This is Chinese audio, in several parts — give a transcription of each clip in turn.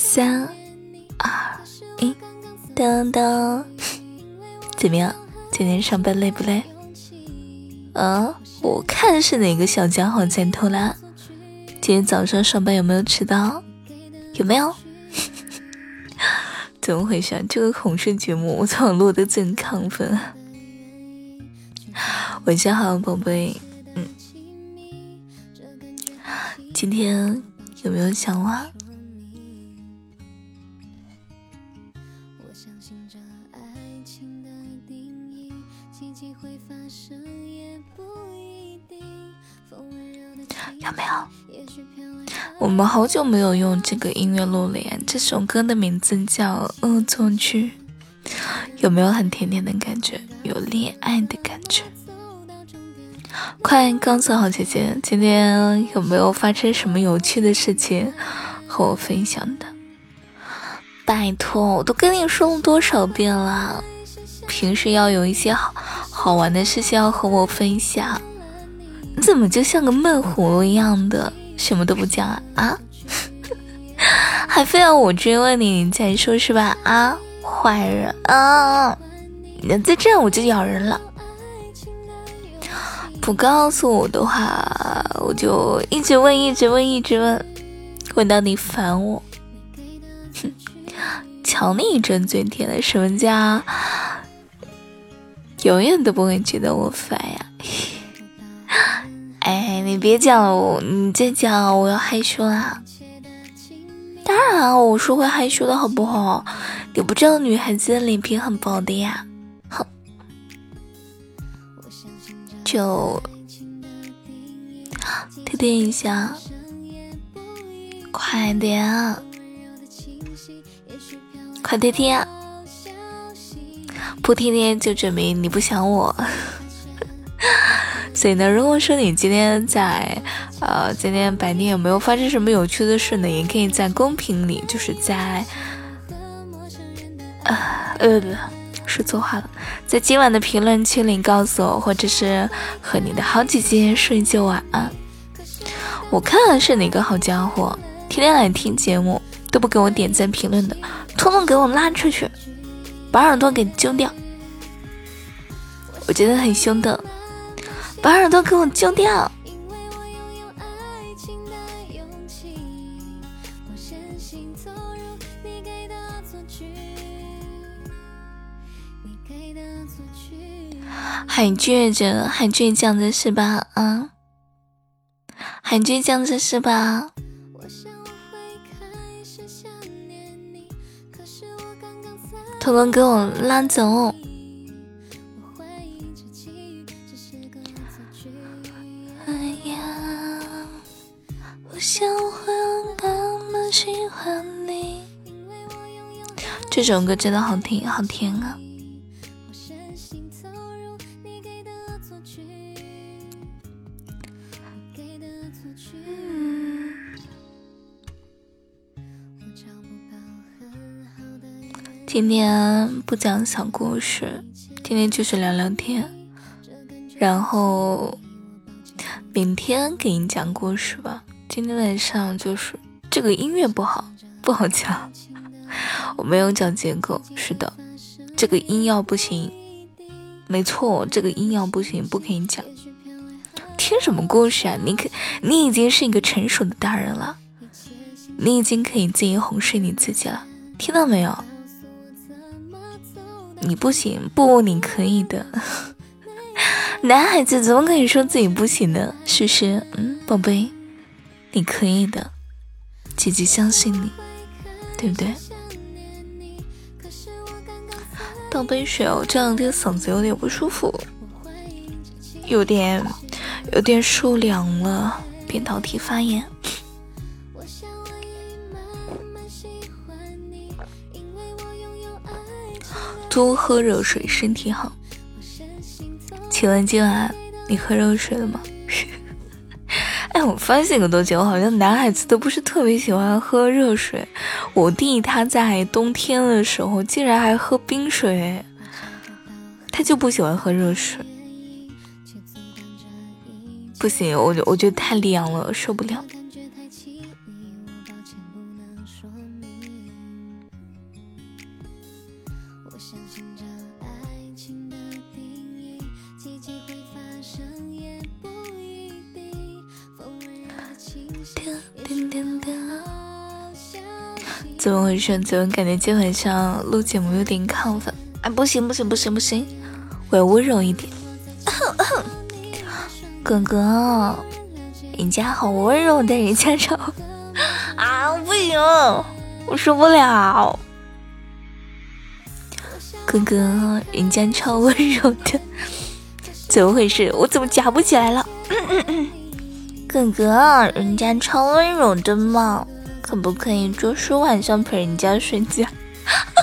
三二一，噔噔，怎么样？今天上班累不累？啊，我看是哪个小家伙在偷懒。今天早上上班有没有迟到？有没有？怎么回事？这个恐睡节目我怎么录的这么亢奋？晚上好，宝贝。嗯，今天有没有想我？有没有？我们好久没有用这个音乐录了呀。这首歌的名字叫《恶作剧》，有没有很甜甜的感觉？有恋爱的感觉？快告诉好姐姐，今天有没有发生什么有趣的事情和我分享的？拜托，我都跟你说了多少遍了，平时要有一些好好玩的事情要和我分享。你怎么就像个闷葫芦一样的，什么都不讲啊？啊，还非要我追问你，你才说是吧？啊，坏人啊！那再这样我就咬人了。不告诉我的话，我就一直问，一直问，一直问，问到你烦我。哼，瞧你一张嘴甜的，什么叫永远都不会觉得我烦呀？哎，你别讲了，你再讲我要害羞啦。当然，我是会害羞的好不好？你不知道女孩子的脸皮很薄的呀。哼，就贴贴一下，快点，快贴贴，不贴贴就证明你不想我。所以呢，如果说你今天在，呃，今天白天有没有发生什么有趣的事呢？也可以在公屏里，就是在，呃，呃，说错话了，在今晚的评论区里告诉我，或者是和你的好姐姐说一句晚安。我看看是哪个好家伙，天天来听节目都不给我点赞评论的，统统给我拉出去，把耳朵给揪掉。我觉得很凶的。把耳朵给我揪掉！还倔着，还倔强着是吧？啊，还倔强着是吧？彤彤给我拉走！这首歌真的好听，好甜啊！今天不讲小故事，今天就是聊聊天，然后明天给你讲故事吧。今天晚上就是这个音乐不好，不好讲。我没有讲结构，是的，这个音要不行，没错，这个音要不行，不可以讲。听什么故事啊？你可，你已经是一个成熟的大人了，你已经可以自己哄睡你自己了，听到没有？你不行，不，你可以的。男孩子怎么可以说自己不行呢？是不是？嗯，宝贝，你可以的，姐姐相信你，对不对？倒杯水哦，这两天嗓子有点不舒服，有点有点受凉了，扁桃体发炎。多喝热水，身体好。请问今晚你喝热水了吗？哎，我发现个东西，我好像男孩子都不是特别喜欢喝热水。我弟他在冬天的时候竟然还喝冰水，他就不喜欢喝热水。不行，我我觉得太凉了，受不了。怎么回事？怎么感觉今晚上录节目有点亢奋？哎，不行不行不行不行，我要温柔一点。哥哥，人家好温柔的，人家超啊，不行，我受不了。哥哥，人家超温柔的，怎么回事？我怎么夹不起来了？哥哥，人家超温柔的嘛，可不可以就是晚上陪人家睡觉？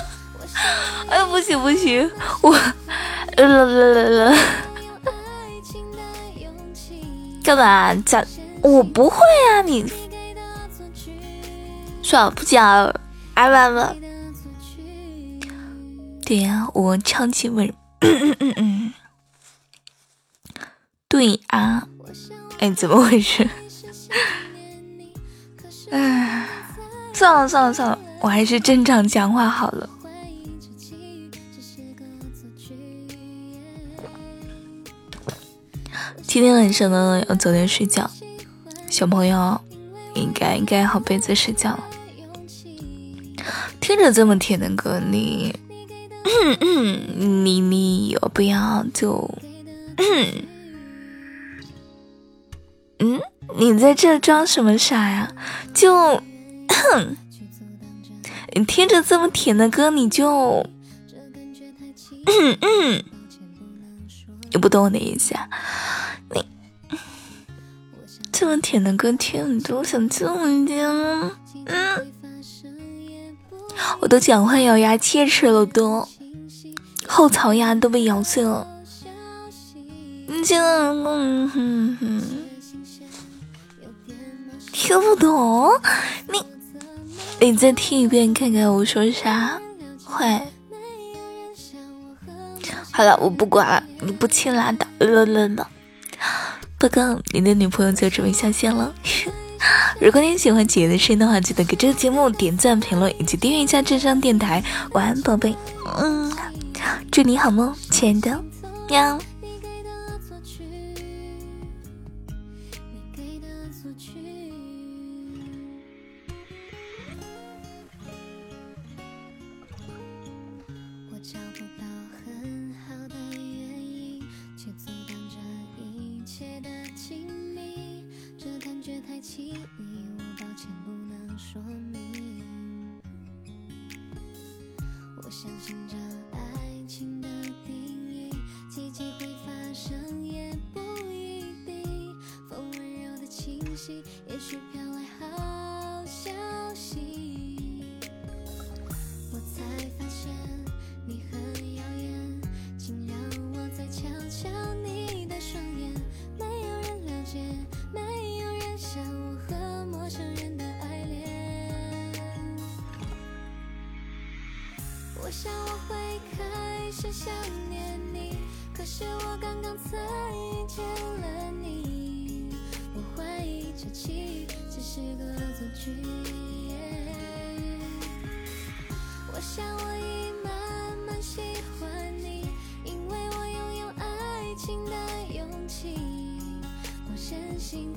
哎呀，不行不行，我了了了了。干嘛讲？我不会啊，你算了，不讲了。哎完了，对呀，我超级温柔。对啊，哎，怎么回事？哎，算了算了算了，我还是正常讲话好了。今天晚上呢要早点睡觉，小朋友应该盖好被子睡觉了。听着这么甜的歌，你 你你要不要就 嗯？嗯你在这装什么傻呀？就你听着这么甜的歌，你就你不懂我的意思啊？这么甜的歌听很多，想这么甜吗？嗯，我都讲话咬牙切齿了，都后槽牙都被咬碎了。你听，嗯哼哼，听不懂？你你再听一遍看看我说啥？坏。好了，我不管了，你不亲拉倒，了了了。报告，你的女朋友就准备下线了。如果你喜欢姐姐的声音的话，记得给这个节目点赞、评论以及订阅一下智商电台。晚安，宝贝。嗯，祝你好梦，亲爱的。喵。起你我抱歉不能说明。我相信这爱情的定义奇迹会发生也不一定。风温柔的清晰我会开始想念你，可是我刚刚才遇见了你。我怀疑这期只是个恶作剧。我想我已慢慢喜欢你，因为我拥有爱情的勇气。我深信